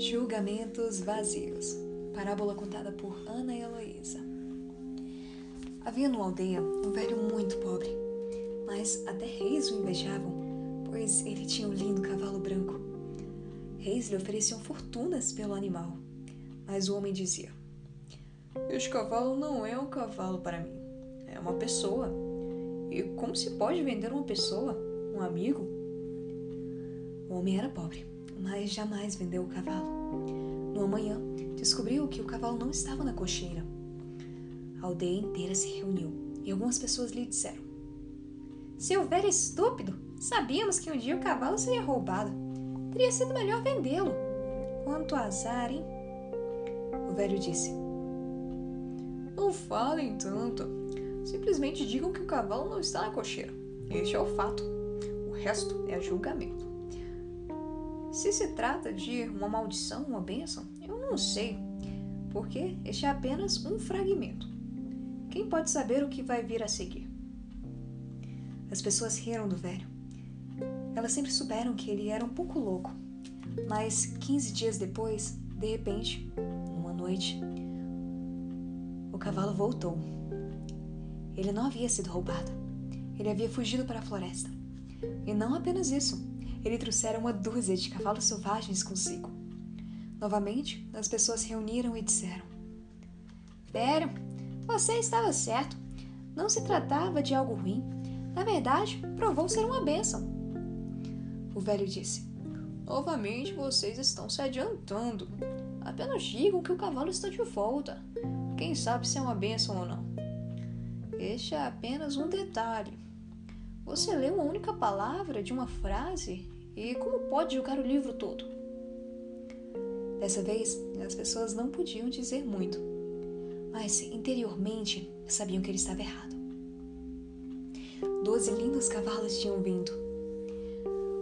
Julgamentos vazios. Parábola contada por Ana Heloísa. Havia numa aldeia um velho muito pobre, mas até reis o invejavam, pois ele tinha um lindo cavalo branco. Reis lhe ofereciam fortunas pelo animal, mas o homem dizia: Este cavalo não é um cavalo para mim, é uma pessoa. E como se pode vender uma pessoa, um amigo? O homem era pobre mas jamais vendeu o cavalo. No amanhã, descobriu que o cavalo não estava na cocheira. A aldeia inteira se reuniu e algumas pessoas lhe disseram: Seu velho estúpido! Sabíamos que um dia o cavalo seria roubado. Teria sido melhor vendê-lo. Quanto azar, hein? O velho disse: Não falem tanto. Simplesmente digam que o cavalo não está na cocheira. Este é o fato. O resto é julgamento. Se se trata de uma maldição, uma bênção, eu não sei, porque este é apenas um fragmento. Quem pode saber o que vai vir a seguir? As pessoas riram do velho. Elas sempre souberam que ele era um pouco louco, mas 15 dias depois, de repente, numa noite, o cavalo voltou. Ele não havia sido roubado. Ele havia fugido para a floresta. E não apenas isso ele trouxera uma dúzia de cavalos selvagens consigo. Novamente, as pessoas reuniram e disseram: Velho, você estava certo. Não se tratava de algo ruim. Na verdade, provou ser uma bênção. O velho disse: Novamente vocês estão se adiantando. Apenas digam que o cavalo está de volta. Quem sabe se é uma bênção ou não. Este é apenas um detalhe. Você lê uma única palavra de uma frase e como pode julgar o livro todo? Dessa vez, as pessoas não podiam dizer muito, mas interiormente sabiam que ele estava errado. Doze lindos cavalos tinham vindo.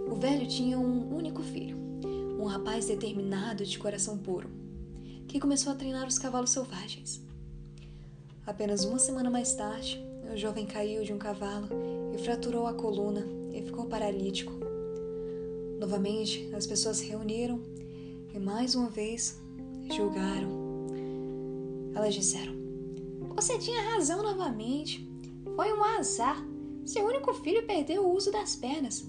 O velho tinha um único filho, um rapaz determinado de coração puro, que começou a treinar os cavalos selvagens. Apenas uma semana mais tarde, o jovem caiu de um cavalo e fraturou a coluna e ficou paralítico. Novamente, as pessoas se reuniram e mais uma vez julgaram. Elas disseram: Você tinha razão novamente. Foi um azar. Seu único filho perdeu o uso das pernas.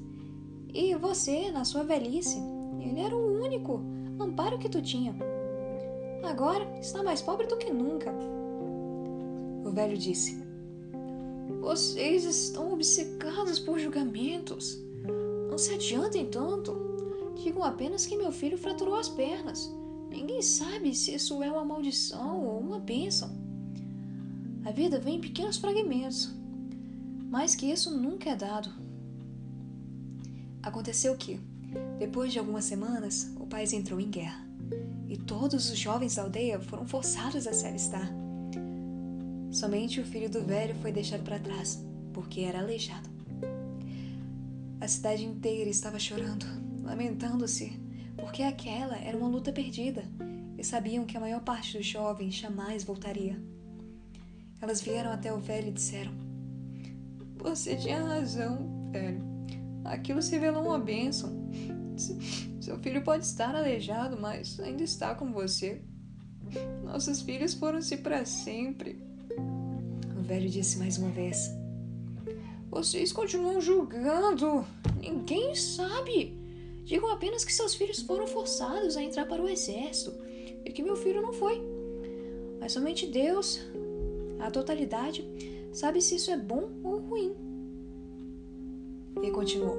E você, na sua velhice, ele era o único amparo que tu tinha. Agora está mais pobre do que nunca. O velho disse: vocês estão obcecados por julgamentos. Não se adiantem tanto. Digam apenas que meu filho fraturou as pernas. Ninguém sabe se isso é uma maldição ou uma bênção. A vida vem em pequenos fragmentos, mas que isso nunca é dado. Aconteceu que, depois de algumas semanas, o país entrou em guerra e todos os jovens da aldeia foram forçados a se alistar. Somente o filho do velho foi deixado para trás, porque era aleijado. A cidade inteira estava chorando, lamentando-se, porque aquela era uma luta perdida e sabiam que a maior parte dos jovens jamais voltaria. Elas vieram até o velho e disseram: Você tinha razão, velho. Aquilo se revelou uma bênção. Seu filho pode estar aleijado, mas ainda está com você. Nossos filhos foram-se para sempre velho disse mais uma vez. Vocês continuam julgando. Ninguém sabe. Digam apenas que seus filhos foram forçados a entrar para o exército e que meu filho não foi. Mas somente Deus, a totalidade, sabe se isso é bom ou ruim. E continuou: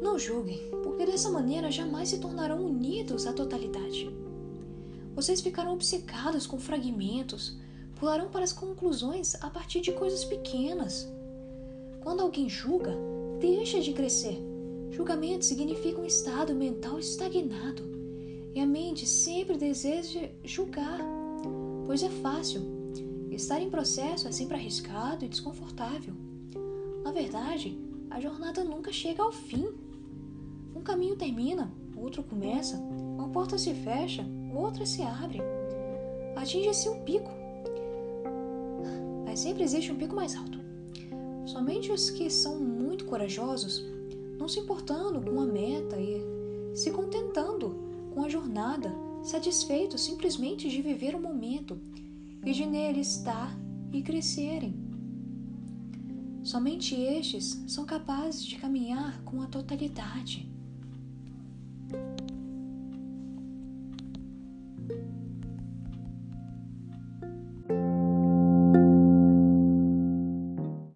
Não julguem, porque dessa maneira jamais se tornarão unidos à totalidade. Vocês ficarão obcecados com fragmentos, pularão para as conclusões a partir de coisas pequenas. Quando alguém julga, deixa de crescer. Julgamento significa um estado mental estagnado. E a mente sempre deseja julgar, pois é fácil. Estar em processo é sempre arriscado e desconfortável. Na verdade, a jornada nunca chega ao fim. Um caminho termina, outro começa, uma porta se fecha, outra se abre. Atinge-se um pico mas sempre existe um pico mais alto. Somente os que são muito corajosos, não se importando com a meta e se contentando com a jornada, satisfeitos simplesmente de viver o momento e de nele estar e crescerem. Somente estes são capazes de caminhar com a totalidade.